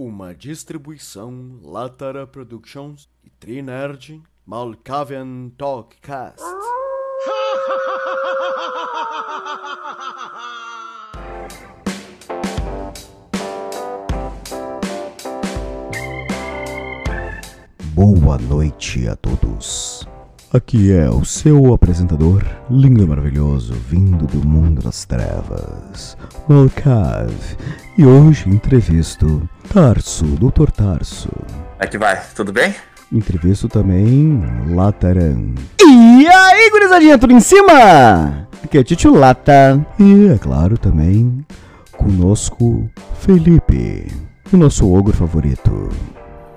Uma distribuição Latara Productions e Trinerd Malkavian Talkcast. Boa noite a todos. Aqui é o seu apresentador, lindo e maravilhoso, vindo do mundo das trevas, Malkav. E hoje entrevisto Tarso, Dr. Tarso. É que vai, tudo bem? Entrevisto também Lataran. E aí, gurizadinha, tudo em cima? Aqui é Titio Lata. E, é claro, também conosco Felipe, o nosso ogro favorito.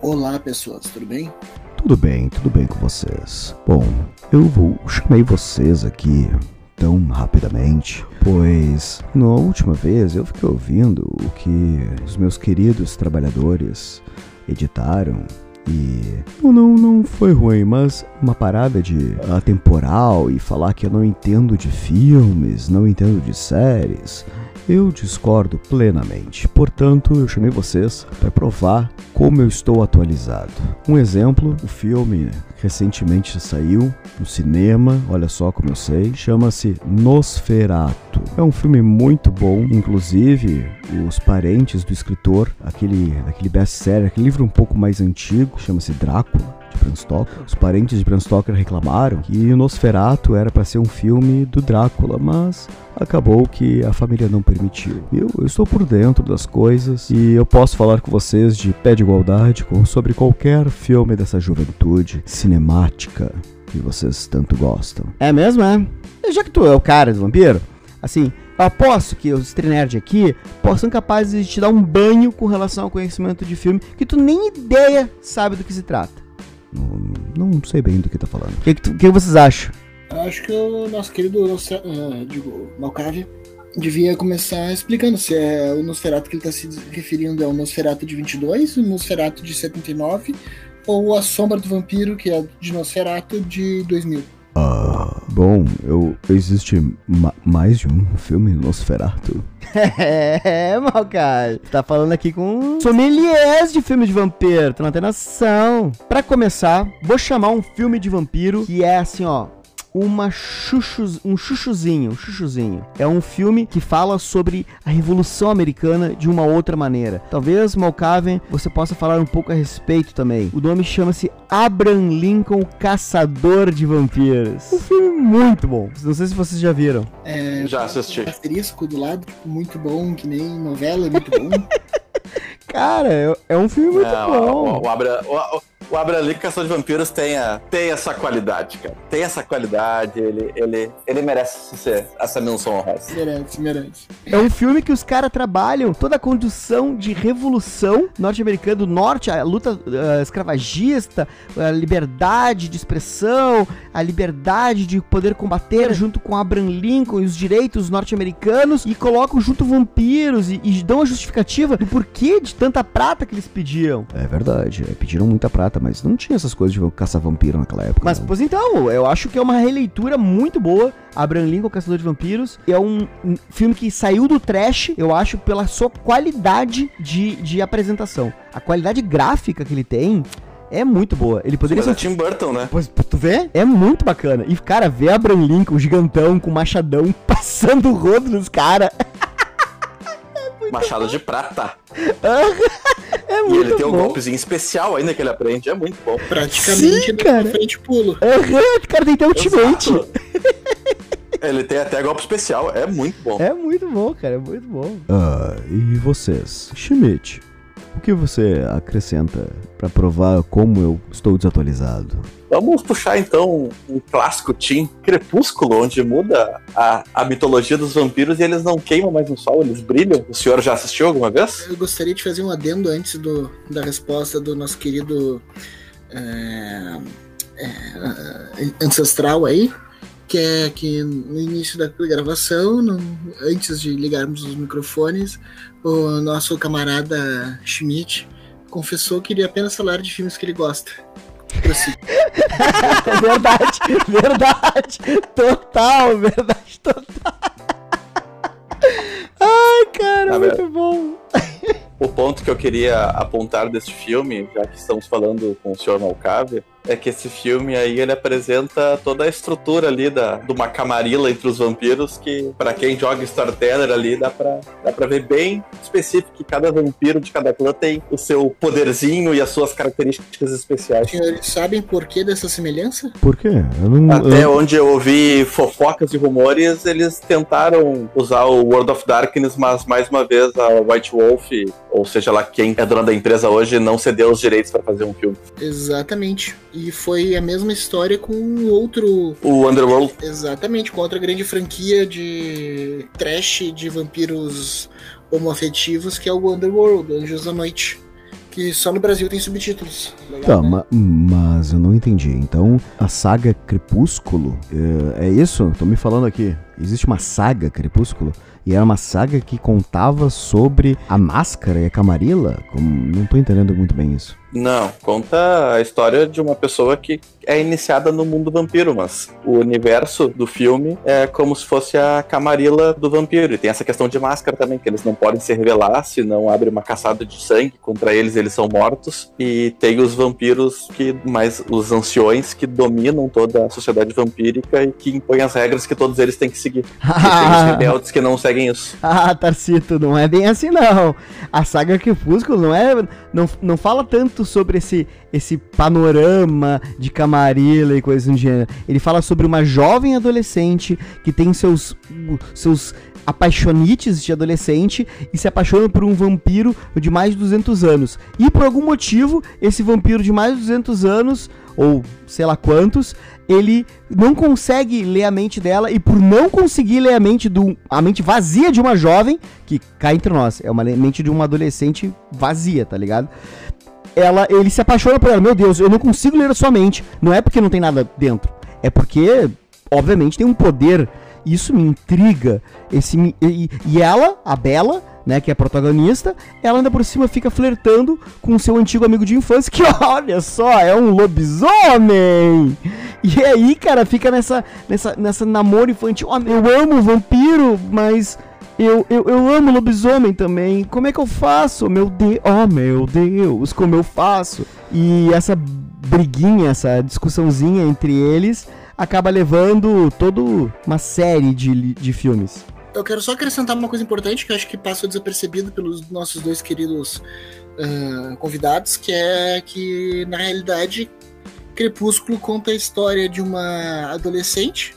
Olá, pessoas, tudo bem? Tudo bem, tudo bem com vocês. Bom, eu vou chamei vocês aqui tão rapidamente, pois na última vez eu fiquei ouvindo o que os meus queridos trabalhadores editaram e não, não, não foi ruim, mas uma parada de atemporal e falar que eu não entendo de filmes, não entendo de séries, eu discordo plenamente. Portanto, eu chamei vocês para provar como eu estou atualizado. Um exemplo, o filme recentemente saiu no cinema, olha só como eu sei, chama-se Nosferato. É um filme muito bom, inclusive os parentes do escritor, aquele, aquele best-seller, aquele livro um pouco mais antigo, chama-se Drácula Bram Stoker. Os parentes de Bram Stoker reclamaram que o Nosferatu era para ser um filme do Drácula, mas acabou que a família não permitiu. Eu, eu, estou por dentro das coisas e eu posso falar com vocês de pé de igualdade sobre qualquer filme dessa juventude cinemática que vocês tanto gostam. É mesmo, é? Já que tu é o cara do vampiro, assim, eu aposto que os Trinerd aqui possam capazes de te dar um banho com relação ao conhecimento de filme que tu nem ideia sabe do que se trata. Não, não sei bem do que tá falando. O que, que, que, vocês acham? Eu acho que o nosso querido uh, digo, Malcave devia começar explicando se é o Nosferatu que ele está se referindo é o Nosferatu de 22, o Nosferatu de 79 ou a Sombra do Vampiro, que é de Nosferatu de 2000. Ah, bom, eu, existe ma mais de um filme Nosferatu. É, mal cara. Tá falando aqui com sommeliers de filme de vampiro, tu não tem noção. Pra começar, vou chamar um filme de vampiro que é assim, ó, uma chuchus, um chuchuzinho, um chuchuzinho. É um filme que fala sobre a Revolução Americana de uma outra maneira. Talvez, Malkaven, você possa falar um pouco a respeito também. O nome chama-se Abraham Lincoln, Caçador de Vampiros. Um filme muito bom. Não sei se vocês já viram. É, já assisti. Asterisco do lado, muito bom, que nem novela, muito bom. Cara, é, é um filme muito Não, bom. O, o, Abra, o, o Abraham Lincoln Caçador de Vampiros tem, a, tem essa qualidade, cara. Tem essa qualidade, ele, ele, ele merece ser essa menção honrosa. Merece, merece. É um filme que os caras trabalham toda a condução de revolução norte-americana do norte, a luta uh, escravagista, a liberdade de expressão, a liberdade de poder combater junto com Abraham Lincoln e os direitos norte-americanos e colocam junto vampiros e, e dão a justificativa do porquê de tanta prata que eles pediam. É verdade, é, pediram muita prata, mas não tinha essas coisas de caçar vampiro naquela época. Mas, não. pois então, eu acho que é uma releitura muito boa. Abraham Lincoln, Caçador de Vampiros. É um filme que saiu do trash, eu acho, pela sua qualidade de, de apresentação. A qualidade gráfica que ele tem é muito boa. Ele poderia Mas ser. É Tim Burton, né? Pois, tu vê? É muito bacana. E, cara, ver Abraham Lincoln, gigantão, com machadão, passando o rodo nos caras. Machado de prata. é muito e ele tem um bom. golpezinho especial ainda que ele aprende, é muito bom. Praticamente Sim, cara. frente pulo. Uhum, cara, tem até ultimate. ele tem até golpe especial, é muito bom. É muito bom, cara, é muito bom. Ah, e vocês? Schmidt, o que você acrescenta para provar como eu estou desatualizado? Vamos puxar então um clássico Team Crepúsculo, onde muda a, a mitologia dos vampiros e eles não queimam mais no sol, eles brilham. O senhor já assistiu alguma vez? Eu gostaria de fazer um adendo antes do, da resposta do nosso querido é, é, ancestral aí, que é que no início da gravação, no, antes de ligarmos os microfones, o nosso camarada Schmidt confessou que iria apenas falar de filmes que ele gosta. verdade, verdade, total, verdade, total. Ai, cara, Tá muito vendo? bom. O ponto que eu queria apontar deste filme, já que estamos falando com o Sr. Malcave, é que esse filme aí ele apresenta toda a estrutura ali da, de uma camarila entre os vampiros que, para quem joga Storyteller ali, dá pra, dá pra ver bem específico que cada vampiro de cada clã tem o seu poderzinho e as suas características especiais. Senhores sabem por que dessa semelhança? Por quê? Eu não. Até eu- onde eu ouvi fofocas e rumores, eles tentaram usar o World of Darkness, mas mais uma vez a White Wolf, ou seja lá quem é dona da empresa hoje, não cedeu os direitos para fazer um filme. Exatamente. E foi a mesma história com outro. O Underworld Exatamente, com outra grande franquia de trash de vampiros homoafetivos, que é o Underworld, Anjos da Noite. Que só no Brasil tem subtítulos. Legal, Tá, né? ma- mas eu não entendi. Então, a saga Crepúsculo, é, é isso? Tô me falando aqui. Existe uma saga Crepúsculo? E era uma saga que contava sobre a máscara e a camarila? Como- não tô entendendo muito bem isso. Não, conta a história de uma pessoa que é iniciada no mundo vampiro, mas o universo do filme é como se fosse a camarila do vampiro. E tem essa questão de máscara também, que eles não podem se revelar se não abre uma caçada de sangue contra eles, eles são mortos. E tem os vampiros que, mais os anciões que dominam toda a sociedade vampírica e que impõem as regras que todos eles têm que seguir. E tem os rebeldes que não seguem isso. Ah, Tarcito, não é bem assim não. A saga Crepúsculo não é, não, não fala tanto sobre esse esse panorama de camarila e coisas do gênero. Ele fala sobre uma jovem adolescente que tem seus seus apaixonites de adolescente e se apaixona por um vampiro de mais de 200 anos. E por algum motivo, esse vampiro de mais de 200 anos, ou sei lá quantos, ele não consegue ler a mente dela e por não conseguir ler a mente do a mente vazia de uma jovem, que cá entre nós, é uma mente de uma adolescente vazia, tá ligado? Ela, ele se apaixona por ela. Meu Deus, eu não consigo ler a sua mente. Não é porque não tem nada dentro. É porque, obviamente, tem um poder. Isso me intriga. Esse, e, e ela, a Bela, né, que é a protagonista, ela ainda por cima fica flertando com seu antigo amigo de infância, que olha só, é um lobisomem! E aí, cara, fica nessa, nessa, nessa namoro infantil. Ah, eu amo vampiro, mas eu, eu, eu amo lobisomem também. Como é que eu faço? Meu Deus, oh meu Deus, como eu faço? E essa briguinha, essa discussãozinha entre eles acaba levando toda uma série de, de filmes. Eu quero só acrescentar uma coisa importante que eu acho que passou desapercebido pelos nossos dois queridos ah, convidados, que é que, na realidade, Crepúsculo conta a história de uma adolescente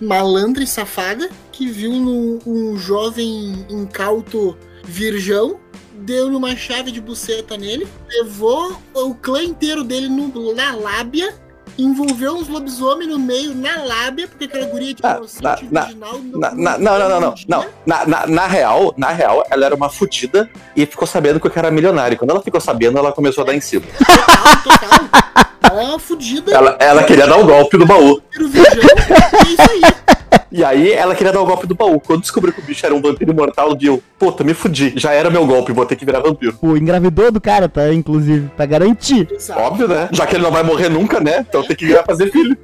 malandra e safada que viu num, um jovem incauto virgão, deu uma chave de buceta nele, levou o clã inteiro dele no- na lábia, envolveu uns lobisomens no meio na lábia, porque aquela guria de Ah, na- virginal Na- na- não, não, não, não, não. Na, na, na real, na real, ela era uma fudida e ficou sabendo que eu era milionário. Quando ela ficou sabendo, ela começou a dar em cima. Total, total. Ela é uma fudida. Ela, ela queria dar o golpe do baú. é isso aí. E aí ela queria dar o golpe do baú. Quando descobriu que o bicho era um vampiro imortal, viu? Puta, me fudi. Já era meu golpe, vou ter que virar vampiro. O engravidou do cara, tá? Inclusive, pra garantir. Exato. Óbvio, né? Já que ele não vai morrer nunca, né? Então tem que virar fazer filho.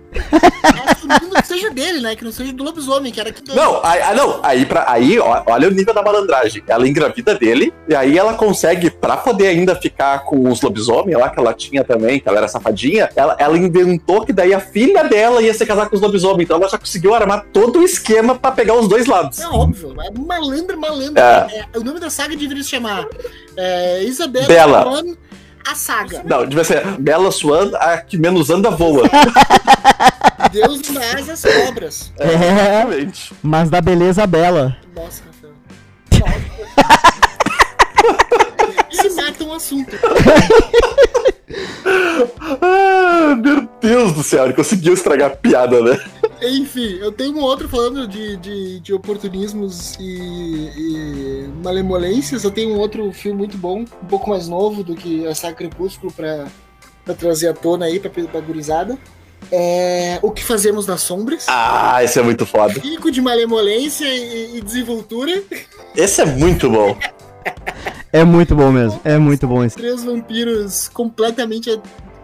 Assumindo que seja dele, né? Que não seja do lobisomem, que era que Não, aí, ah, não. Aí, pra, aí ó, olha o nível da malandragem. Ela engravida dele, e aí ela consegue, pra poder ainda ficar com os lobisomens lá, que ela tinha também, que ela era safadinha, ela, ela inventou que daí a filha dela ia se casar com os lobisomens. Então ela já conseguiu armar todo o esquema pra pegar os dois lados. É óbvio, é malandra, malandra. É, o nome da saga deveria se chamar é, Isabela Bela. Swan, a saga. Não, devia ser Bela Swan, a que menos anda voa. Deus dá asas cobras. É, Exatamente. mas da beleza bela. Nossa, Rafael. Se mata um assunto. Ah, meu Deus do céu, ele conseguiu estragar a piada, né? Enfim, eu tenho um outro falando de, de, de oportunismos e, e malemolências. Eu tenho um outro filme muito bom, um pouco mais novo do que a Saga Crepúsculo pra, pra trazer à tona aí pra, pra gurizada. É O que Fazemos nas Sombras. Ah, esse é muito foda. Rico de malemolência e, e desenvoltura. Esse é muito bom. É muito bom mesmo. É muito bom esse. Três vampiros completamente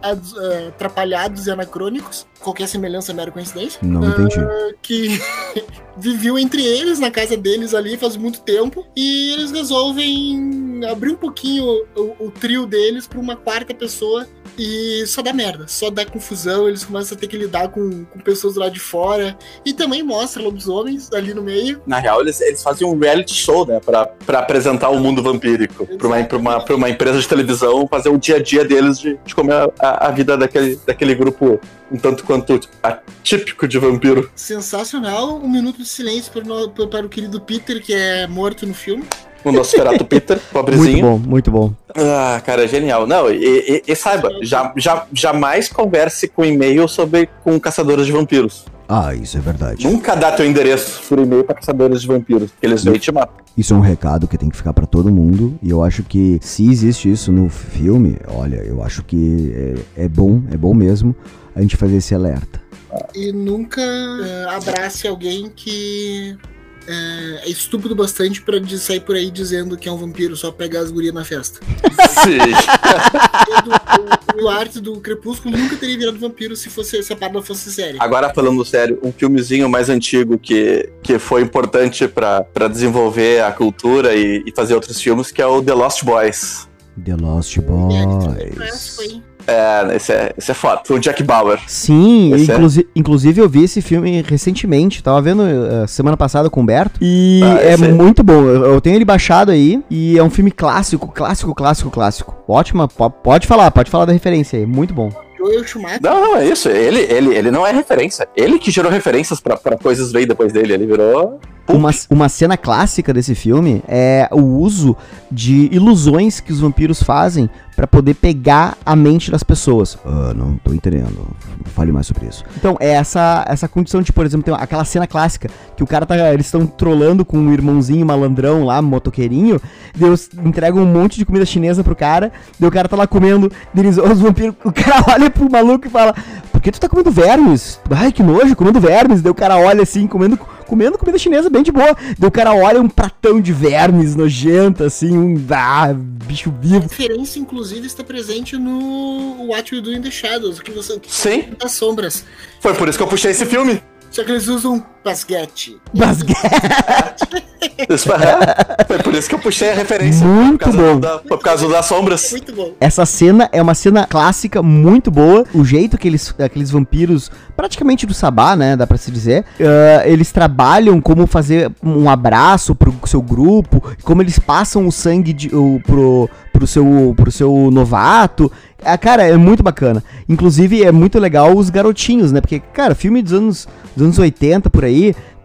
atrapalhados e anacrônicos. Qualquer semelhança é mera coincidência. Não entendi. que viviam entre eles, na casa deles ali faz muito tempo, e eles resolvem abrir um pouquinho o, o trio deles pra uma quarta pessoa e só dá merda, só dá confusão, eles começam a ter que lidar com, com pessoas lá de fora, e também mostra lobisomens ali no meio. Na real, eles, eles fazem um reality show, né? Pra, pra apresentar o mundo vampírico. Pra uma, pra, uma, pra uma empresa de televisão fazer o dia a dia deles de, de como é a, a vida daquele, daquele grupo um tanto quanto atípico de vampiro. Sensacional, um minuto de silêncio para o, para o querido Peter, que é morto no filme. O Nosferatu Peter, Muito pobrezinho. bom, muito bom. Ah, cara, é genial. Não, e, e- e saiba, já, já, jamais converse com e-mail sobre com caçadores de vampiros. Ah, isso é verdade. Nunca dá teu endereço por e-mail pra caçadores de vampiros, porque eles vêm te matar. Isso é um recado que tem que ficar pra todo mundo. E eu acho que se existe isso no filme, olha, eu acho que é, é bom, é bom mesmo a gente fazer esse alerta. E nunca eh, abrace alguém que eh, é estúpido bastante pra de- sair por aí dizendo que é um vampiro só pegar as gurias na festa. Sim. o, o arte do Crepúsculo nunca teria virado vampiro se, fosse, se a parada fosse séria. Agora, falando sério, um filmezinho mais antigo que, que foi importante pra pra desenvolver a cultura e, e fazer outros filmes, que é o The Lost Boys. The Lost É, que foi clássico Boys. É, esse é, esse é foda. Foi o Jack Bauer. Sim, É inclusi- inclusive eu vi esse filme recentemente, tava vendo eh, semana passada com o Humberto, e Ah, é é- muito bom. Eu, eu tenho ele baixado aí, e é um filme clássico, clássico, clássico, clássico. Ótima, po- pode falar, pode falar da referência aí, muito bom. Não, não, é isso. Ele, ele, ele não é referência. Ele que gerou referências pra, pra coisas veio depois dele. Ele virou. Uma, uma cena clássica desse filme é o uso de ilusões que os vampiros fazem pra poder pegar a mente das pessoas. Ah, não tô entendendo. Fale mais sobre isso. Então, é essa, essa condição de, por exemplo, tem aquela cena clássica que o cara tá. Eles estão trolando com o irmãozinho malandrão lá, motoqueirinho. Deus entrega um monte de comida chinesa pro cara. Daí o cara tá lá comendo. Eles, os vampiros. O cara olha pro maluco e fala: Por que tu tá comendo vermes? Ai, que nojo, comendo vermes. Daí o cara olha assim, comendo, comendo comida chinesa bem de boa. Daí o cara olha um pratão de vermes nojento, assim, um. Ah, bicho A vivo. referência, inclusive, está presente no What We Do in the Shadows, que você Sim. das sombras. Foi por isso que eu puxei esse filme. Só que eles usam basquete. Basgue- Isso, é. Foi por isso que eu puxei a referência. Muito por bom. Da, foi por causa das sombras. Muito bom. Essa cena é uma cena clássica, muito boa. O jeito que eles, aqueles vampiros, praticamente do Sabá, né? Dá pra se dizer. ah, eles trabalham como fazer um abraço pro seu grupo, como eles passam o sangue de, o, pro, pro, seu, pro seu novato. Ah, cara, é muito bacana. Inclusive, é muito legal os garotinhos, né? Porque, cara, filme dos anos, dos anos 80 por aí,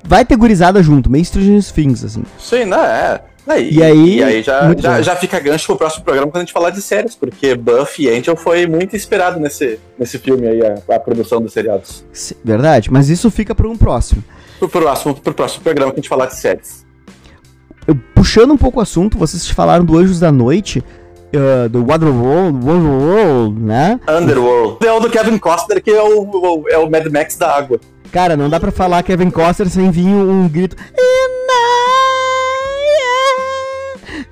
vai ter gurizada junto, meio Stranger Things, assim. Sim, né? É. Aí, E aí, e aí já, já, já fica gancho pro próximo programa quando a gente falar de séries, porque Buffy e Angel foi muito inspirado nesse, nesse filme aí, a, a produção dos seriados. Se- Verdade, mas isso fica para um próximo. Pro próximo, pro próximo programa que a gente falar de séries. Eu- puxando um pouco o assunto, vocês falaram do Anjos da Noite, ah, do Waterworld, Waterworld, né? Underworld. É o do Kevin Costner, que é o, o- é o Mad Max da água. Cara, não dá pra falar Kevin Costner sem vir um, grito.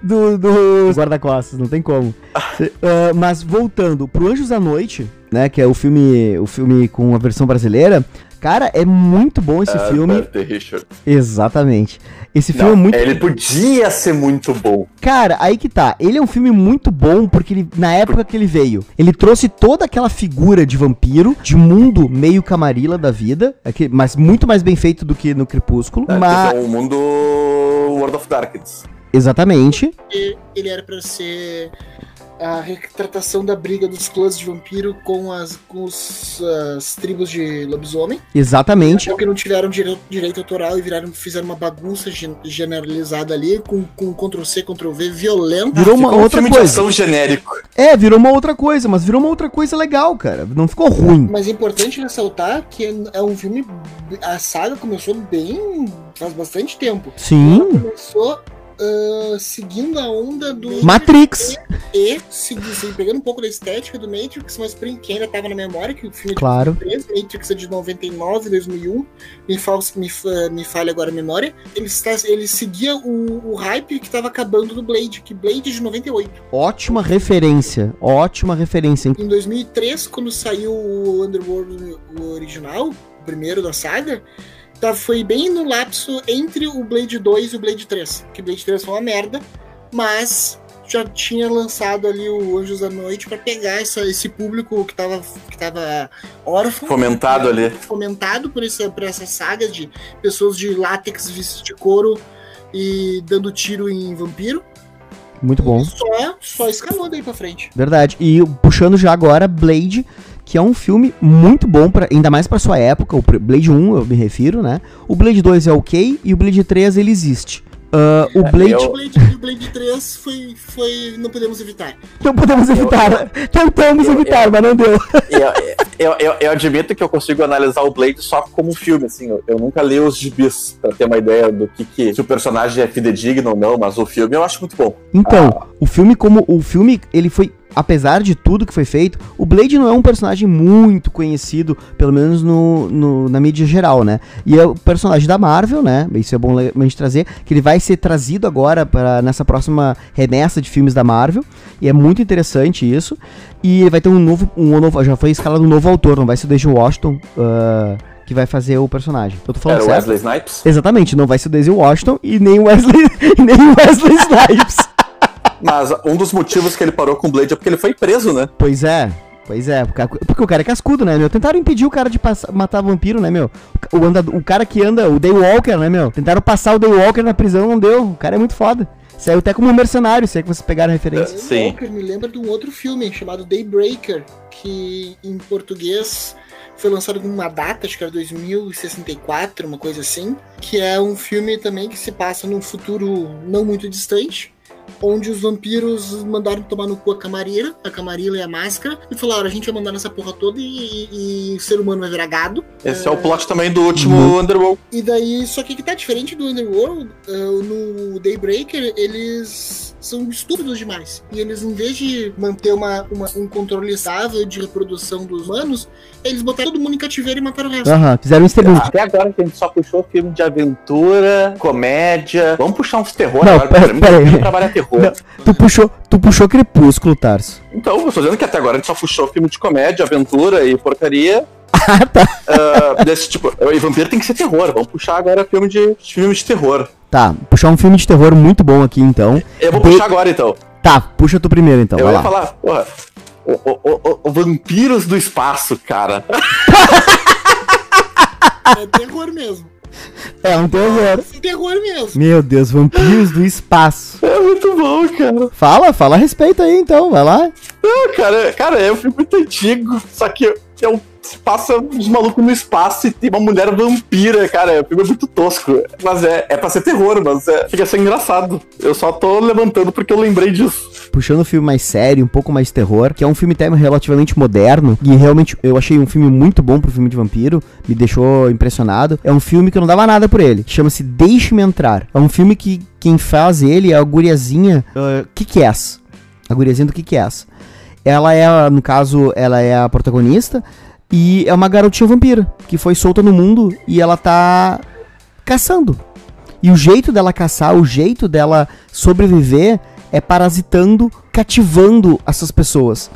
Do, do guarda-costas, não tem como. Ah, mas voltando pro Anjos da Noite, né? Que é o filme, o filme com a versão brasileira. Cara, é muito bom esse Ah, filme. Richard. Exatamente. Esse filme Não, é muito. Ele podia ser muito bom. Cara, aí que tá. Ele é um filme muito bom porque ele, na época que ele veio, ele trouxe toda aquela figura de vampiro, de mundo meio camarila da vida, aqui- mas muito mais bem feito do que no Crepúsculo. Né? Mas, é o mundo World of Darkness. exatamente. E ele era pra ser a retratação da briga dos clãs de vampiro com as, com os, as tribos de lobisomem. Exatamente. Porque não tiveram direito, direito autoral e viraram, fizeram uma bagunça gen- generalizada ali, com, com Ctrl-C, Ctrl-V, violenta. Virou uma Ficou outra coisa. genérico. É, virou uma outra coisa, mas virou uma outra coisa legal, cara. Não ficou ruim. Mas é importante ressaltar que é um filme. A saga começou bem. faz bastante tempo. Ela Sim. começou ah, seguindo a onda do. Matrix. E segui- segui- pegando um pouco da estética do Matrix, mas pra quem ainda tava na memória, que o filme é de Claro. 2013, Matrix é de 99, 2001, me, fal, me, fa- me falha agora a memória, ele, está, ele seguia o, o hype que tava acabando do Blade, que Blade é de 98. Ótima referência. Ótima referência. Em 2003, quando saiu o Underworld o original, o primeiro da saga, tá, foi bem no lapso entre o Blade 2 e o Blade 3. Que o Blade 3 foi uma merda, mas já tinha lançado ali o Anjos da Noite para pegar essa, esse público que tava, que tava órfão. Fomentado ali. Fomentado por, essa, por essa saga de pessoas de látex vestidas de couro e dando tiro em vampiro. Muito bom. E só, só escalou daí pra frente. Verdade. E puxando já agora Blade, que é um filme muito bom, pra, ainda mais pra sua época. O Blade 1 eu me refiro, né? O Blade 2 é ok e o Blade 3 ele existe. Uh, o Blade. O Blade, o Blade 3 foi, foi. Não podemos evitar. Não podemos evitar. Tentamos eu- evitar, eu- mas não deu. eu, eu, eu, eu admito que eu consigo analisar o Blade só como filme, assim. Eu, eu nunca li os gibis pra ter uma ideia do que, que se o personagem é fidedigno ou não, mas o filme eu acho muito bom. Então, o filme, como o filme, ele foi. Apesar de tudo que foi feito, o Blade não é um personagem muito conhecido, pelo menos no, no- na mídia geral, né? E é o personagem da Marvel, né? Isso é bom a gente trazer, que ele vai ser trazido agora para nessa próxima remessa de filmes da Marvel. E é muito interessante isso. E vai ter um novo, um novo. Já foi escalado um novo autor, não vai ser o Daisy Washington ah, que vai fazer o personagem. Eu tô falando Era o certo? Wesley Snipes. Exatamente, não vai ser o Daisy Washington e nem o Wesley, nem o Wesley Snipes. Mas um dos motivos que ele parou com o Blade é porque ele foi preso, né? Pois é, pois é, porque, o cara é cascudo, né, meu? Tentaram impedir o cara de passar- matar vampiro, né, meu? O, anda, o cara que anda, o Daywalker, né, meu? Tentaram passar o Daywalker na prisão, não deu. O cara é muito foda. Saiu até como um mercenário, se é que vocês pegaram a referência. Sim. Walker me lembra de um outro filme chamado Daybreaker, que em português foi lançado com uma data, acho que era 2064, uma coisa assim, que é um filme também que se passa num futuro não muito distante, onde os vampiros mandaram tomar no cu a Camarilla, a Camarilla e a Máscara, e falaram, a gente vai mandar nessa porra toda e, e- e o ser humano vai virar gado. Esse é, o plot também do último Underworld. E daí, só que que tá diferente do Underworld, eh, no Daybreaker, eles são estúpidos demais. E eles, em vez de manter uma, uma- um controle estável de reprodução dos humanos, eles botaram todo mundo em cativeiro e mataram o resto. Aham, fizeram um. Até agora a gente só puxou filme de aventura, comédia. Vamos puxar uns terror Não, agora. pera- pra mim, pera aí. trabalha terror. Não. Tu puxou, tu puxou Crepúsculo, Tarso. Então, eu tô dizendo que até agora a gente só puxou filme de comédia, aventura e porcaria. Ah, tá. ah, desse tipo. E vampiro tem que ser terror. Vamos puxar agora filme de, filme de terror. Tá, puxar um filme de terror muito bom aqui, então. Eu vou De- puxar agora então. Tá, puxa tu primeiro, então, eu vai ia lá. falar, porra. O, o- o- o- o Vampiros do Espaço, cara. É terror mesmo. É um terror. É terror mesmo. Meu Deus, vampiros do espaço. É muito bom, cara. Fala, fala a respeito aí, então, vai lá. Não, cara, cara, é um filme muito antigo, só que é um, se passa uns malucos no espaço e tem uma mulher vampira, cara. O filme é muito tosco. Mas é, é pra ser terror, mas é, fica sendo engraçado. Eu só tô levantando porque eu lembrei disso. puxando um filme mais sério, um pouco mais terror, que é um filme até relativamente moderno, e realmente eu achei um filme muito bom pro filme de vampiro, me deixou impressionado. É um filme que eu não dava nada por ele. Chama-se Deixe-me Entrar. É um filme que quem faz ele é a guriazinha uh, Kick-Ass. A guriazinha do Kick-Ass. Ela é, no caso, ela é a protagonista e é uma garotinha vampira que foi solta no mundo e ela tá caçando. E o jeito dela caçar, o jeito dela sobreviver é parasitando, cativando essas pessoas.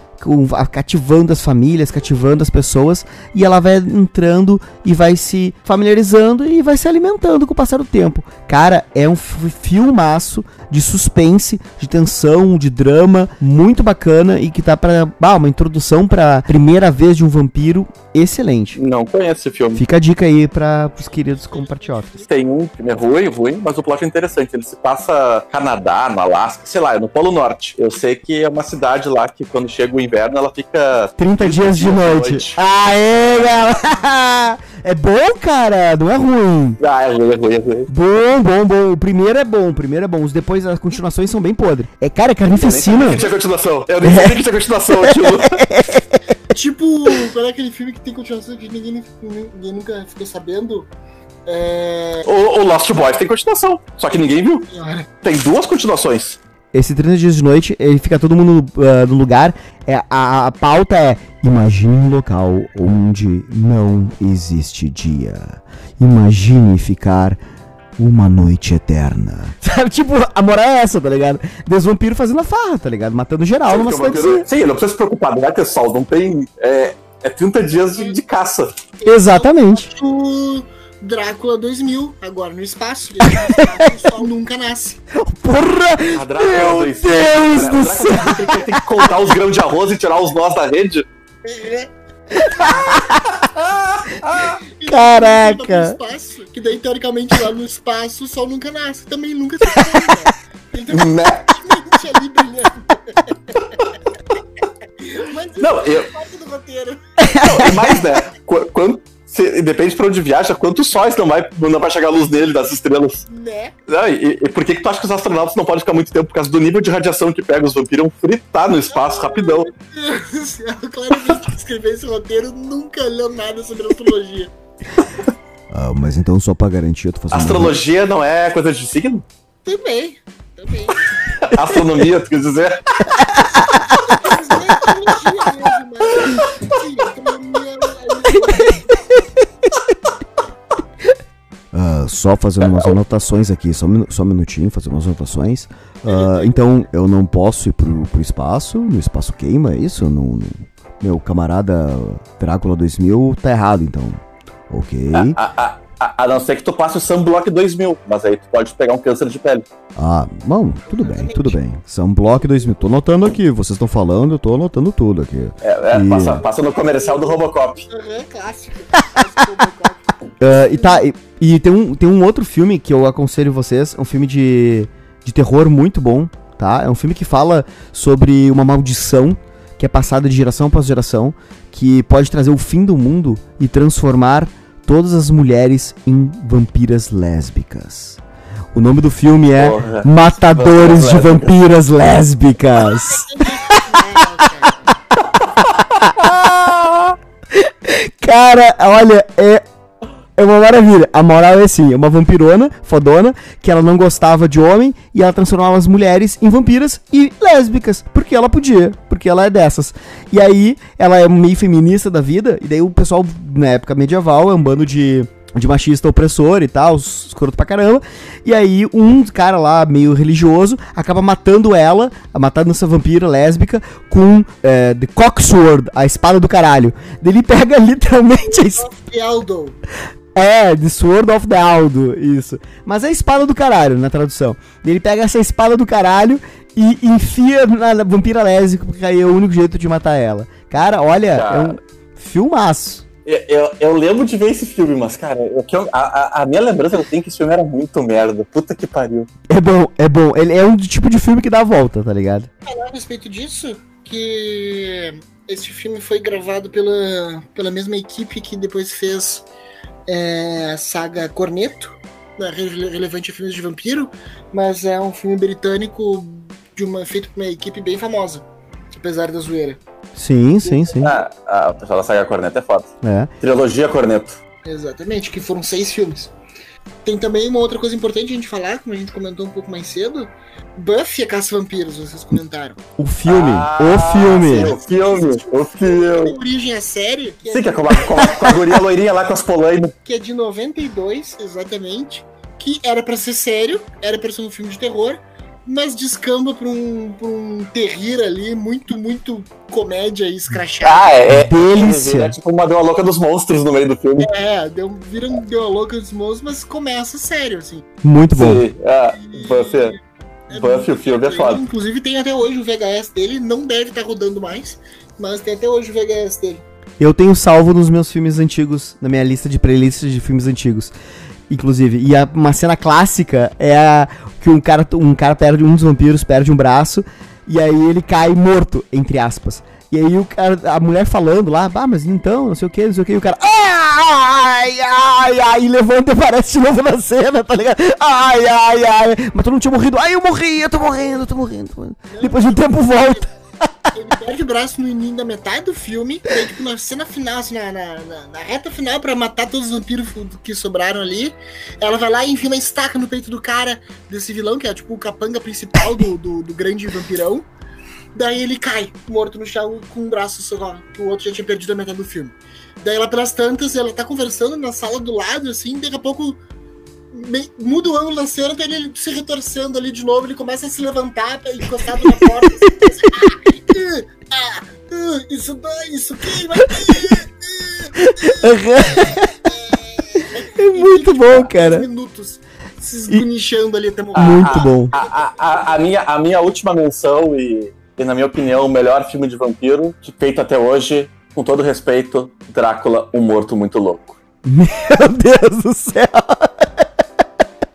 Cativando as famílias, cativando as pessoas. E ela vai entrando e vai se familiarizando e vai se alimentando com o passar do tempo. Cara, é um fi- filmaço de suspense, de tensão, de drama, muito bacana e que tá pra. Ah, uma introdução pra primeira vez de um vampiro excelente. Não conheço esse filme. Fica a dica aí para os queridos compatriotas. Tem um filme é ruim, ruim, mas o plot é interessante. Ele se passa Canadá, no Alasca, sei lá, é no Polo Norte. Eu sei que é uma cidade lá que quando chega o inverno ela fica 30 dias de dias de noite. noite. Aê, galera! É bom, cara, não é ruim. Ah, é ruim, é ruim, é ruim. Bom, bom, bom. O primeiro é bom, o primeiro é bom. Os depois, as continuações são bem podres. É, cara, é Eu nem sabia carnificina. que tinha continuação. Eu nem sabia que tinha continuação, tio. Tipo, qual é aquele filme que tem continuação que ninguém, ninguém nunca ficou sabendo? É. O, o Lost Boys tem continuação, só que ninguém viu. Tem duas continuações. Esse 30 dias de noite, ele fica todo mundo ah, no lugar. É, a, a pauta é: imagine um local onde não existe dia. Imagine ficar uma noite eterna. Sabe, tipo, a moral é essa, tá ligado? Deus vampiro fazendo a farra, tá ligado? Matando geral numa vampiro- cidadezinha. Sim, não precisa se preocupar, não vai ter sol, não tem. É, é 30 dias de, de caça. Exatamente. Drácula 2000, agora no espaço. E o sol nunca nasce. Porra! A Drácula Meu Deus do Drácula tem, que- contar os grãos de arroz e tirar os nós da rede. E Caraca. espaço, que daí, teoricamente, lá no espaço, o sol nunca nasce. Também nunca se né? Ali brilhando. Mas isso Não, eu- é parte do roteiro. Não, e mais, né? Qu- quando, se- depende pra onde viaja, quantos sóis não vai, não vai chegar a luz dele, das estrelas. Né? Não, e, e por que, que tu acha que os astronautas não podem ficar muito tempo? Por causa do nível de radiação que pega os vampiros, fritar no espaço rapidão. Meu Deus do céu, claramente que escreveu esse roteiro nunca leu nada sobre astrologia. Ah, mas então, só pra garantir, eu tô fazendo. Astrologia não é coisa de signo? Também, também. Astronomia, tu quer dizer? Ah, só fazendo umas anotações aqui, só só um minutinho, fazer umas anotações. Ah, então, eu não posso ir pro, pro espaço, no espaço queima, é isso? No, no- meu camarada Drácula 2000 tá errado, então. Ok. A, a, a, a não ser que tu passe o Sunblock 2000, mas aí tu pode pegar um câncer de pele. Ah, bom, tudo bem, tudo bem. Sunblock 2000. Tô anotando aqui, vocês estão falando, eu tô anotando tudo aqui. É, é, E- passa, passa no comercial do Robocop. Aham, clássico. Ah, e tá, e, e tem, um, tem um outro filme que eu aconselho vocês, é um filme de, de terror muito bom, tá? É um filme que fala sobre uma maldição que é passada de geração após geração, que pode trazer o fim do mundo e transformar todas as mulheres em vampiras lésbicas. O nome do filme é Porra. Matadores de Vampiras Vampiras Lésbicas. Cara, olha, é. É uma maravilha. A moral é assim: é uma vampirona, fodona, que ela não gostava de homem e ela transformava as mulheres em vampiras e lésbicas. Porque ela podia, porque ela é dessas. E aí, ela é meio feminista da vida, e daí o pessoal, na época medieval, é um bando de. De machista opressor e tal, escroto pra caramba. E aí, um cara lá, meio religioso, acaba matando ela, matando essa vampira lésbica, com é, The Cocksword, a espada do caralho. Ele pega literalmente a espada. É, The Sword of the Aldo, isso. Mas é a espada do caralho na tradução. Ele pega essa espada do caralho e enfia na vampira lésbica, porque aí é o único jeito de matar ela. Cara, olha, Cara. é um filmaço. Eu, eu, eu lembro de ver esse filme, mas, cara, eu, que eu- a, a- minha lembrança que eu tenho é que esse filme era muito merda. Puta que pariu. É bom, é bom. Ele é um tipo de filme que dá a volta, tá ligado? falar a respeito disso que esse filme foi gravado pela, pela mesma equipe que depois fez é, a saga Corneto, né, rele- relevante a filmes de vampiro, mas é um filme britânico de uma, feito por uma equipe bem famosa, apesar da zoeira. Sim, sim, sim. Ah, ah, o pessoal da saga Corneto é foda. É. Trilogia Corneto. Exatamente, que foram seis filmes. Tem também uma outra coisa importante a gente falar, como a gente comentou um pouco mais cedo. Buffy a Caça Vampiros, vocês comentaram. O filme, Ah, o filme. sim, o filme, o filme. Tem origem a série, que é, Sim, que é com a, com a, com a guria loirinha lá com as polainas. que é de 92, exatamente. Que era pra ser sério, era pra ser um filme de terror, mas descamba pra um, pra um terrir ali, muito, muito comédia e escrachada. Ah, é. é Delícia. É tipo uma deu a louca dos monstros no meio do filme. É, deu, vira um deu a louca dos moços, mas começa sério, assim. Muito bom. Sim, ah, Buffy. É Buffy, muito o filme é foda. Inclusive tem até hoje o VHS dele, não deve estar rodando mais, mas tem até hoje o VHS dele. Eu tenho salvo nos meus filmes antigos, na minha lista de playlists de filmes antigos. Inclusive, e a- uma cena clássica é a, que um cara, um cara perde, um dos vampiros perde um braço, e aí ele cai morto, entre aspas. E aí o cara, a mulher falando lá, ah, mas então, não sei o que, não sei o que, e o cara, ai, ai, ai, e levanta e aparece de novo na cena, tá ligado? Ai, ai, ai, mas tu não tinha morrido, ai, eu morri, eu tô morrendo, eu tô morrendo. tô morrendo. Depois de um tempo volta. Ele perde o braço no início da metade do filme, tipo, na cena final, assim, na, na, na- na reta final, pra matar todos os vampiros que sobraram ali, ela vai lá e enfia uma estaca no peito do cara, desse vilão, que é tipo o capanga principal do, do, do grande vampirão. Daí ele cai, morto no chão, com um braço só, que o outro já tinha perdido a metade do filme. Daí ela, pelas tantas, ela tá conversando na sala do lado, assim, daqui a pouco muda o ângulo da cena, tá ele se retorcendo ali de novo, ele começa a se levantar, encostado na porta. assim, ah, ah, ah, isso dói, isso queima. É muito bom, cara. minutos se esguinchando ali até morrer. Muito bom. A, a, a, a minha, a minha última menção, e, e na minha opinião, o melhor filme de vampiro que feito até hoje, com todo respeito, Drácula, um morto muito louco. Meu Deus do céu.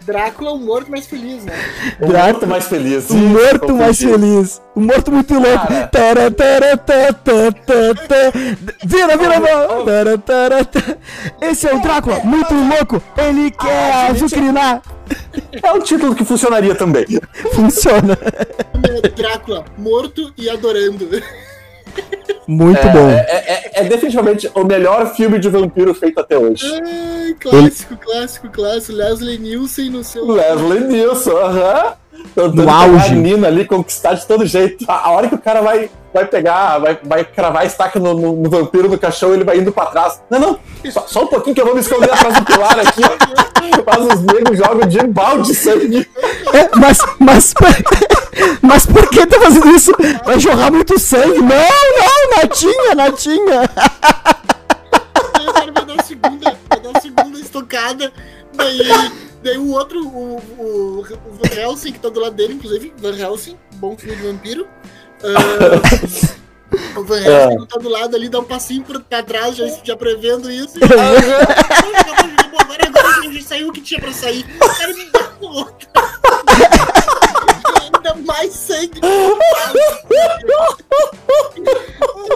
Drácula é o morto mais feliz, né? O morto mais feliz. O morto mais feliz. O morto muito louco. Tara, tara, tá. Vira, vira, vira. Tara, tara. Esse é o Drácula, muito louco. Ele quer Ah, azucrinar. É um título que funcionaria também. Funciona. É Drácula morto e adorando. Muito É, bom. é, é- é definitivamente o melhor filme de vampiro feito até hoje. Clássico, clássico, clássico. Leslie Nielsen no seu. Leslie Nielsen, aham. Tentando No auge. A menina ali, conquistar de todo jeito. A, a hora que o cara vai, vai pegar, vai, vai cravar a estaca no, no- no vampiro, no caixão, ele vai indo pra trás. Não, não, só, só um pouquinho que eu vou me esconder atrás do pilar aqui. Faz os negros, joga de balde de sangue. É, mas, mas, mas por que tá fazendo isso? Vai jorrar muito sangue? Não, não, natinha, natinha. O cara vai dar a segunda, vai dar a segunda estocada. Daí, daí o outro, o, o, o Van Helsing, que tá do lado dele, inclusive, Van Helsing, bom filme de vampiro. Ah, o Van Helsing tá do lado ali, dá um passinho pra, pra trás, já, já prevendo isso. E, Bom, agora, agora já saiu o que tinha pra sair. O cara me dá com outra. Ainda mais sangue.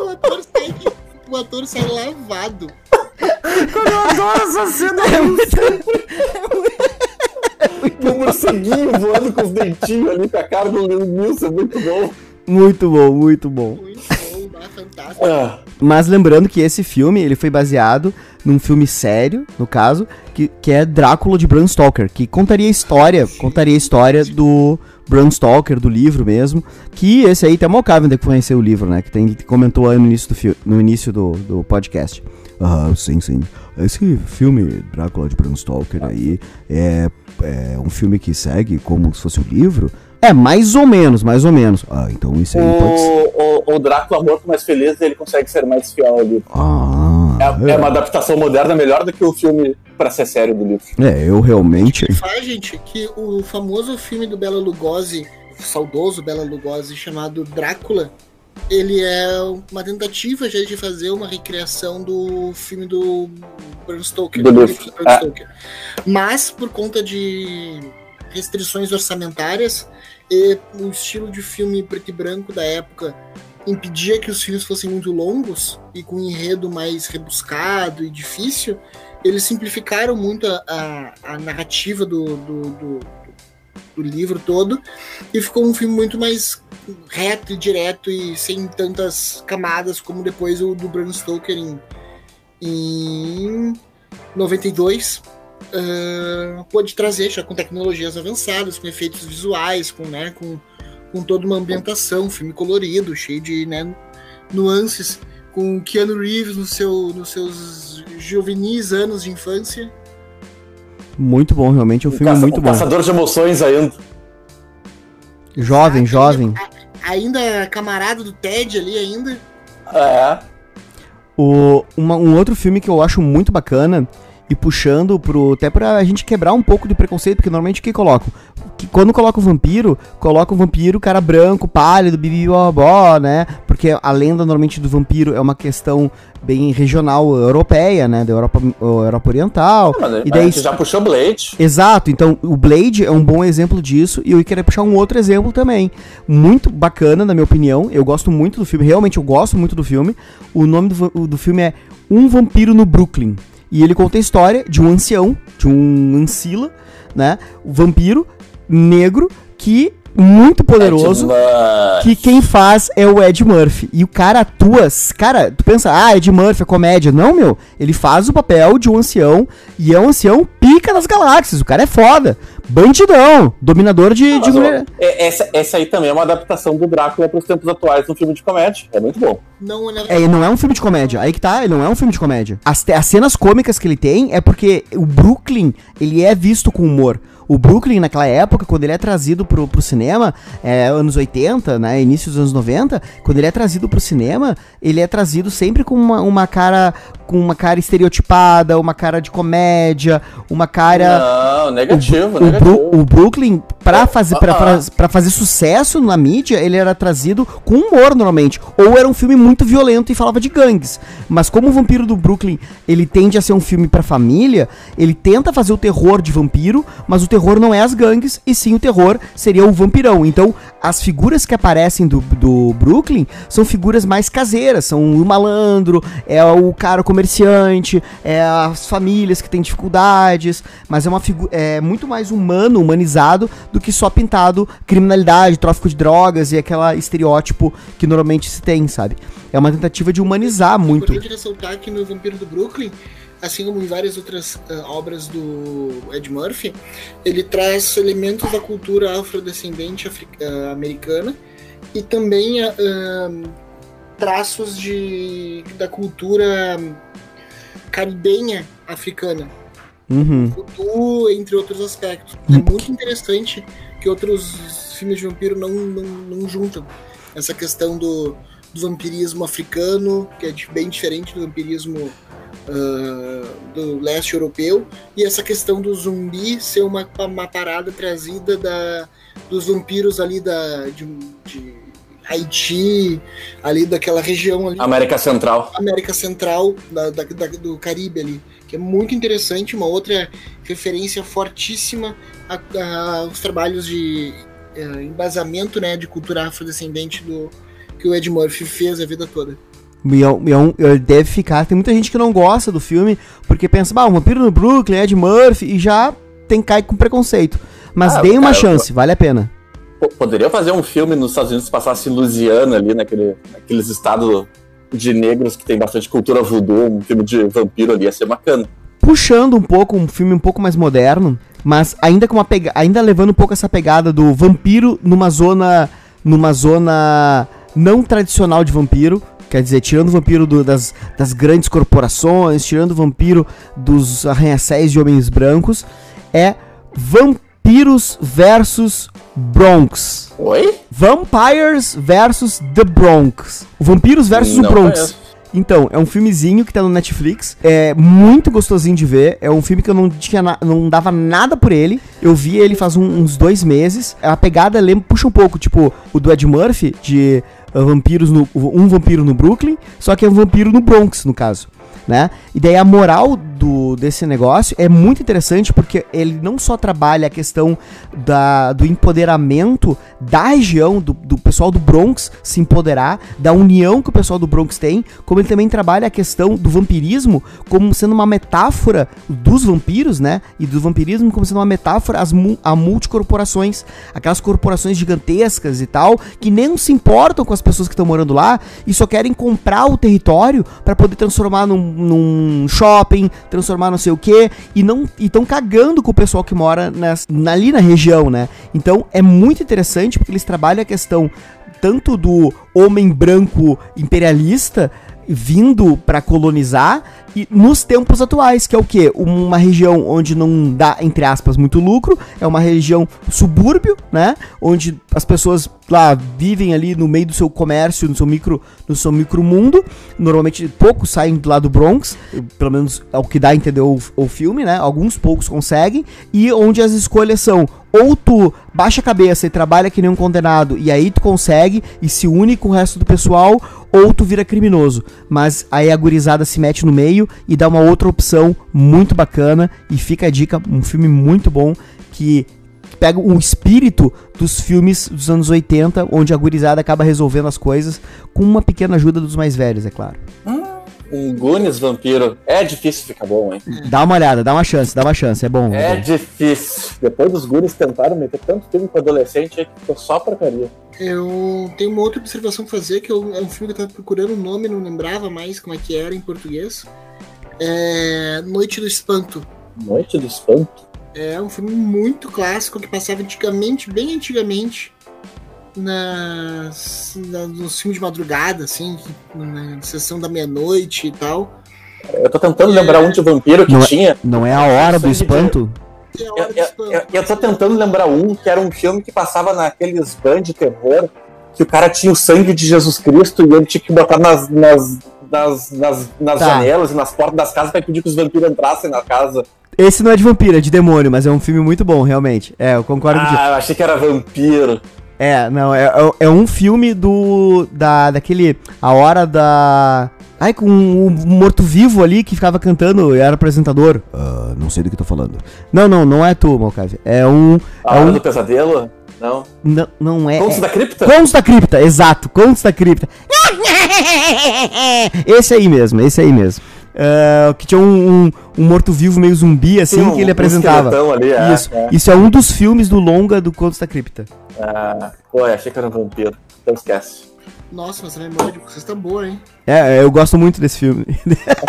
O ator sai, o ator sai lavado. O morceguinho voando com os dentinhos ali com a cara do Leslie Nielsen, muito bom. Muito bom, muito bom. Muito bom, dá fantástico. Ah, Mas lembrando que esse filme, ele foi baseado num filme sério, no caso, que, que é Drácula de Bram Stoker, que contaria a história, contaria a história do Bram Stoker, do livro mesmo, que esse aí, até o Caven que conheceu o livro, né, que, tem, que comentou aí no início do, fi- no início do, do podcast. Ah, sim, sim. Esse filme, Drácula de Bram Stoker aí, é, é um filme que segue como se fosse um livro? É, mais ou menos, mais ou menos. Ah, então isso aí pode ser... o, o, o Drácula morto mais feliz, ele consegue ser mais fiel ao livro. Ah, É, é uma adaptação moderna melhor do que o filme pra ser sério do livro. É, eu realmente. que faz, gente, que o famoso filme do Bela Lugosi, o saudoso Bela Lugosi, chamado Drácula, ele é uma tentativa já de fazer uma recriação do filme do Bram Stoker. Do livro. Bram É. Stoker. Mas, por conta de restrições orçamentárias e o estilo de filme preto e branco da época impedia que os filmes fossem muito longos e com um enredo mais rebuscado e difícil, eles simplificaram muito a, a, a narrativa do, do, do, do livro todo e ficou um filme muito mais reto e direto e sem tantas camadas como depois o do Bram Stoker em, em 92 ah, pôde trazer já com tecnologias avançadas, com efeitos visuais, com, né, com, com toda uma ambientação, filme colorido, cheio de né, nuances, com Keanu Reeves no seu, nos seus juvenis anos de infância. Muito bom, realmente. É um O filme caça- muito o bom. Caçador de emoções ainda. Jovem, jovem. A- Ainda camarada do Ted ali ainda. É. O, uma- um outro filme que eu acho muito bacana e puxando pro. Até pra gente quebrar um pouco de preconceito, porque normalmente o que colocam? Que quando coloca o vampiro, coloca o vampiro, cara branco, pálido, bibibobó, né? Porque a lenda normalmente do vampiro é uma questão bem regional europeia, né? Da Europa, Europa Oriental. Mas E a daí- gente já puxou Blade. Exato, então o Blade é um bom exemplo disso e eu queria puxar um outro exemplo também. Muito bacana, na minha opinião. Eu gosto muito do filme, realmente eu gosto muito do filme. O nome do, do filme é Um Vampiro no Brooklyn. E ele conta a história de um ancião, de um ancila, né? O vampiro negro que muito poderoso. Que quem faz é o Ed Murphy. E o cara atua. Cara, tu pensa, ah, Ed Murphy é comédia. Não, meu. Ele faz o papel de um ancião. E é um ancião pica das galáxias. O cara é foda. Bandidão. Dominador de, de mulher. é- essa, essa aí também é uma adaptação do Drácula para os tempos atuais no filme de comédia. É muito bom. Não, na É, ele não é um filme de comédia. Aí que tá, ele não é um filme de comédia. As, as cenas cômicas que ele tem é porque o Brooklyn, ele é visto com humor. O Brooklyn, naquela época, quando ele é trazido pro, pro cinema, é, anos 80, né, início dos anos 90, quando ele é trazido pro cinema, ele é trazido sempre com uma, uma cara com uma cara estereotipada, uma cara de comédia, uma cara... Não, negativo, O, negativo. Bru- o Brooklyn, pra fazer, pra, ah, pra- ah. pra fazer sucesso na mídia, ele era trazido com humor normalmente. Ou era um filme muito violento e falava de gangues. Mas como o Vampiro do Brooklyn, ele tende a ser um filme pra família, ele tenta fazer o terror de vampiro, mas o terror não é as gangues, e sim o terror seria o vampirão. Então, as figuras que aparecem do, do Brooklyn são figuras mais caseiras, são o malandro, é o cara comerciante, é as famílias que têm dificuldades, mas é uma figura é muito mais humano, humanizado do que só pintado criminalidade, tráfico de drogas e aquela estereótipo que normalmente se tem, sabe? É uma tentativa de humanizar muito. importante ressaltar que no Vampiro do Brooklyn, assim como em várias outras ah, obras do Ed Murphy, ele traz elementos da cultura afrodescendente ah, americana e também ah, traços de, da cultura caribenha africana. Uhum. entre outros aspectos. É muito interessante que outros filmes de vampiro não, não, não juntam essa questão do, do vampirismo africano, que é bem diferente do vampirismo ah, do leste europeu, e essa questão do zumbi ser uma, uma parada trazida da, dos vampiros ali da, de, de Haiti, ali daquela região ali. América Central. América Central, da, da- da- do Caribe ali, que é muito interessante, uma outra referência fortíssima a- a- aos trabalhos de eh, embasamento né, de cultura afrodescendente do, que o Ed Murphy fez a vida toda. E é é um- ele deve ficar. Tem muita gente que não gosta do filme porque pensa, bah, o Vampiro no Brooklyn, Ed Murphy, e já tem cai com preconceito. Mas Ah, dê uma cara, eu- chance, vale a pena. Poderia fazer um filme nos Estados Unidos passasse em Louisiana ali, naquele, naqueles estados de negros que tem bastante cultura voodoo, um filme de vampiro ali, ia ser bacana. puxando um pouco, um filme um pouco mais moderno, mas ainda com uma pega ainda levando um pouco essa pegada do vampiro numa zona numa zona não tradicional de vampiro, quer dizer, tirando o vampiro do- das, das grandes corporações, tirando o vampiro dos arranha-céus de homens brancos, é Vampiros versus Bronx. Oi? Vampires versus The Bronx. O Vampiros versus o Não Bronx. conheço. Então, é um filmezinho que tá no Netflix. É muito gostosinho de ver. É um filme que eu não tinha não dava nada por ele. Eu vi ele faz um- uns dois meses. A pegada lembra, puxa um pouco, tipo, o do Ed Murphy, de uh, vampiros no. Um vampiro no Brooklyn, só que é um vampiro no Bronx, no caso. Né? E daí a moral do, desse negócio é muito interessante porque ele não só trabalha a questão da, do empoderamento da região, do, do pessoal do Bronx se empoderar, da união que o pessoal do Bronx tem, como ele também trabalha a questão do vampirismo como sendo uma metáfora dos vampiros, né? E do vampirismo como sendo uma metáfora às mu- a multicorporações, aquelas corporações gigantescas e tal, que nem se importam com as pessoas que estão morando lá e só querem comprar o território para poder transformar num, num shopping, transformar não sei o que, e não estão cagando com o pessoal que mora nas, na- ali na região, né? Então é muito interessante porque eles trabalham a questão tanto do homem branco imperialista vindo para colonizar e nos tempos atuais, que é o quê? Uma região onde não dá, entre aspas, muito lucro, é uma região subúrbio, né? Onde as pessoas lá vivem ali no meio do seu comércio, no seu micro, no seu micro mundo. Normalmente poucos saem do lado do Bronx, pelo menos é o que dá a entender o, o filme, né? Alguns poucos conseguem e onde as escolhas são ou tu baixa a cabeça e trabalha que nem um condenado e aí tu consegue e se une com o resto do pessoal, ou tu vira criminoso. Mas aí a gurizada se mete no meio e dá uma outra opção muito bacana e fica a dica, um filme muito bom que pega o espírito dos filmes dos anos 80, onde a gurizada acaba resolvendo as coisas com uma pequena ajuda dos mais velhos, é claro. Um Goonies vampiro. É difícil ficar bom, hein? Dá uma olhada, dá uma chance, dá uma chance, é bom. É É bom. difícil. Depois dos Goonies tentaram meter tanto filme com adolescente aí que ficou só porcaria. Eu tenho uma outra observação a fazer, que eu- é um filme que eu tava procurando o nome, não lembrava mais como é que era em português. É Noite do Espanto. Noite do Espanto. É um filme muito clássico que passava antigamente, bem antigamente, nas, na, nos filmes de madrugada, assim, na sessão da meia-noite e tal. Eu tô tentando lembrar um de vampiro que Não é- tinha. Não é a hora do espanto? É a Eu, hora do eu, espanto. eu- eu tô tentando lembrar um que era um filme que passava naqueles band de terror, que o cara tinha o sangue de Jesus Cristo e ele tinha que botar nas, nas, nas, nas, nas Tá. janelas e nas portas das casas pra impedir que os vampiros entrassem na casa. Esse não é de vampiro, é de demônio, mas é um filme muito bom, realmente. É, eu concordo contigo. Ah, eu achei que era vampiro. É, não, é, é- é um filme do. Da, daquele. A hora da. Ai, com o morto-vivo ali que ficava cantando, era apresentador. Ah, não sei do que tô falando. Não, não, não é tu, Malcave. É um. A É hora um do pesadelo? Não. não, não é. Contos é- da Cripta? Contos da Cripta, exato, Contos da Cripta. Esse aí mesmo, esse aí mesmo. É, que tinha um, um, um morto-vivo meio zumbi, assim, um- que ele um apresentava. ali, é, Isso, é. isso é um dos filmes do longa do Contos da Cripta. Ah, pô, eu achei que era um vampiro. Então esquece. Nossa, mas a memória de vocês tá boa, hein? É, eu gosto muito desse filme.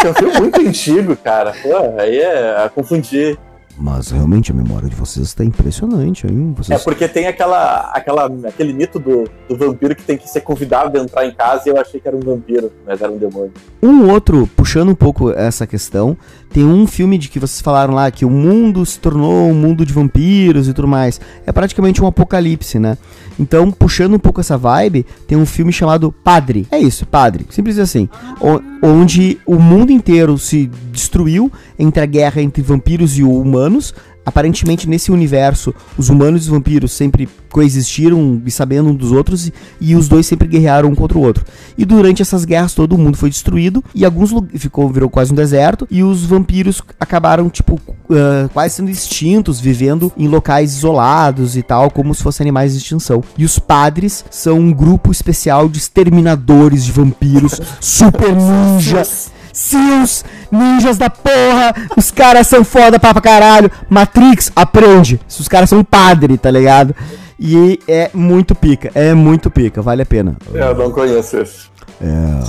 É um filme muito antigo, cara. Pô, aí é, é confundir. Mas realmente a memória de vocês está impressionante, hein? É Vocês... porque tem aquela, aquela, aquele mito do, do vampiro que tem que ser convidado a entrar em casa e eu achei que era um vampiro, mas era um demônio. Um outro, puxando um pouco essa questão, tem um filme de que vocês falaram lá que o mundo se tornou um mundo de vampiros e tudo mais. É praticamente um apocalipse, né? Então, puxando um pouco essa vibe, tem um filme chamado Padre. É isso, Padre. Simples assim. O- onde o mundo inteiro se destruiu entre a guerra entre vampiros e humanos. Aparentemente, nesse universo, os humanos e os vampiros sempre coexistiram e sabendo um dos outros, e, e os dois sempre guerrearam um contra o outro. E durante essas guerras, todo mundo foi destruído, e alguns ficou virou quase um deserto, e os vampiros acabaram, tipo, ah, quase sendo extintos, vivendo em locais isolados e tal, como se fossem animais de extinção. E os padres são um grupo especial de exterminadores de vampiros, super ninjas. Seus ninjas da porra, os caras são foda pra caralho. Matrix, aprende. Os caras são padre, tá ligado? E é muito pica, é muito pica, vale a pena. Eu não conheço esse.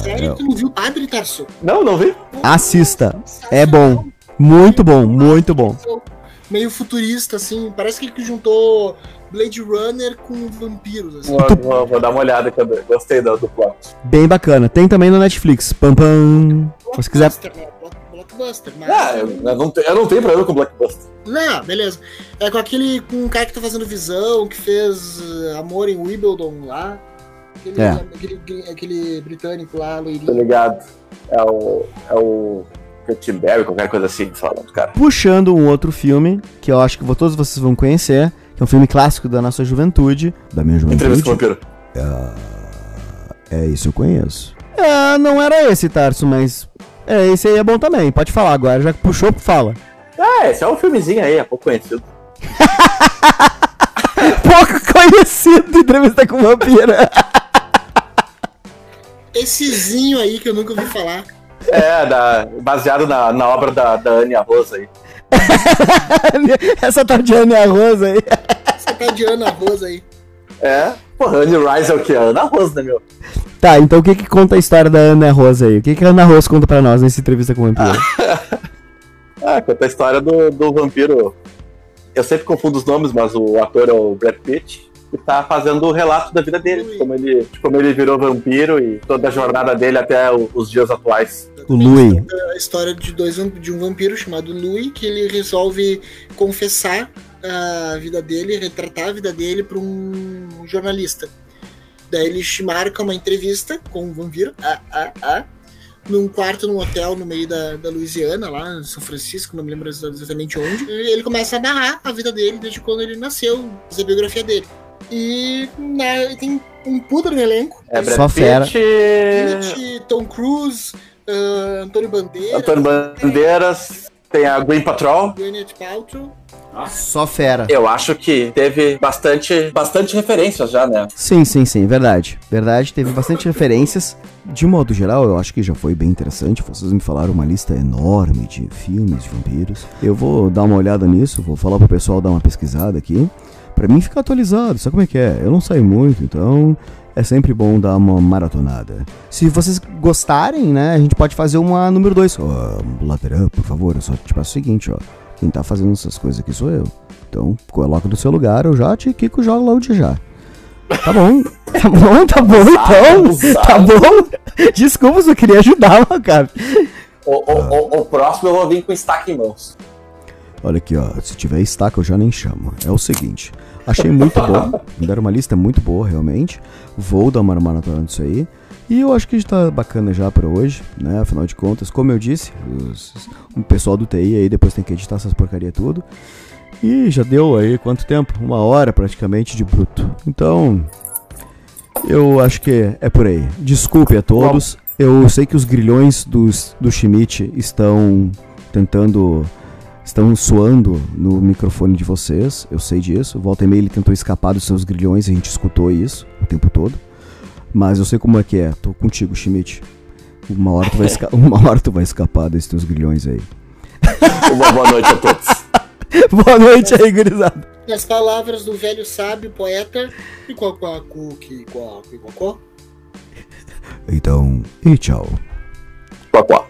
Sério que tu não viu Padre, Tarso? Não, não vi. Assista, é bom, muito bom, muito bom. Meio futurista, assim. Parece que ele juntou Blade Runner com vampiros, assim. Vou, vou- vou dar uma olhada eu gostei do, do plot. Bem bacana. Tem também no Netflix. Pam pam. Se quiser. Blockbuster, né? Block- Blockbuster, mas... Ah, eu, eu não, eu não tenho problema com Blockbuster. Não, beleza. É com aquele. Com um cara que tá fazendo visão, que fez uh, Amor em Wimbledon lá. Aquele, É. aquele, aquele britânico lá, Tá loirinho. ligado? É o. É o. Berry, qualquer coisa assim, sei lá, o nome do cara. Puxando um outro filme, que eu acho que todos vocês vão conhecer, que é um filme clássico da nossa juventude. Da minha Entrevista com o juventude. vampiro. É isso eu conheço. É, não era esse, Tarso, mas. É, esse aí é bom também. Pode falar agora, já que puxou, fala. Ah, esse é um filmezinho aí, é pouco conhecido. Pouco conhecido entrevista com vampira. Essezinho aí que eu nunca ouvi falar. É, da, baseado na, na obra da, da Ania Rosa aí. Essa tá de Ana Rosa aí. Você tá de Ana Rosa aí. É. Porra, Anne Rise é o que? Ana Rosa, né, meu? Tá, então o que que conta a história da Ana Rosa aí? O que que a Ana Rosa conta pra nós nessa entrevista com o vampiro? Ah, conta a história do, do vampiro. Eu sempre confundo os nomes, mas o ator é o Brad Pitt. Que tá fazendo o relato da vida dele, de como ele, de como ele virou vampiro e toda a jornada dele até o- os dias atuais. O Louis. A história de, dois, de um vampiro chamado Louis, que ele resolve confessar a vida dele, retratar a vida dele para um jornalista. Daí ele marca uma entrevista com vampiro, ah, ah, ah, num quarto num hotel no meio da, da Louisiana, lá em São Francisco, não me lembro exatamente onde. E ele começa a narrar a vida dele desde quando ele nasceu, a biografia dele. E né, tem um puta no elenco. É Brad Só fera. Pitt, Tom Cruise, ah, Antônio Bandeira, Antônio Bandeiras, tem a Green Patrol. Gwyneth Paltrow. Só fera. Eu acho que teve bastante, bastante referências já, né? Sim, sim, sim, verdade. Verdade, teve bastante referências. De modo geral, eu acho que já foi bem interessante. Vocês me falaram uma lista enorme de filmes de vampiros. Eu vou dar uma olhada nisso, vou falar pro pessoal dar uma pesquisada aqui. Pra mim ficar atualizado, sabe como é que é? Eu não saio muito, então é sempre bom dar uma maratonada. Se vocês gostarem, né, a gente pode fazer uma número 2. Ó, lateral, por favor, eu só te peço o seguinte, ó. Quem tá fazendo essas coisas aqui sou eu. Então, coloca no seu lugar, eu já te quico já logo de já. Tá bom, tá bom, tá bom então. Tá bom. Desculpa, só queria ajudar, cara. O, o, o, o próximo eu vou vir com estaque em mãos. Olha aqui, ó. Se tiver estaca, eu já nem chamo. É o seguinte. Achei muito bom. Me deram uma lista muito boa, realmente. Vou dar uma maratona disso aí. E eu acho que está bacana já pra hoje, né? Afinal de contas, como eu disse, os, o pessoal do TI aí depois tem que editar essas porcaria tudo. E já deu aí quanto tempo? Uma hora praticamente de bruto. Então, eu acho que é por aí. Desculpe a todos. Eu sei que os grilhões dos, do Schmidt estão tentando. estão soando no microfone de vocês. Eu sei disso. Volta e meia ele tentou escapar dos seus grilhões e a gente escutou isso o tempo todo. Mas eu sei como é que é. Tô contigo, Schmidt. Uma hora tu vai, esca- uma hora tu vai escapar desses teus grilhões aí. Uma boa noite a todos. Boa noite aí, gurizada. Nas palavras do velho sábio poeta, Iquaquacu. Então, e tchau. Quá.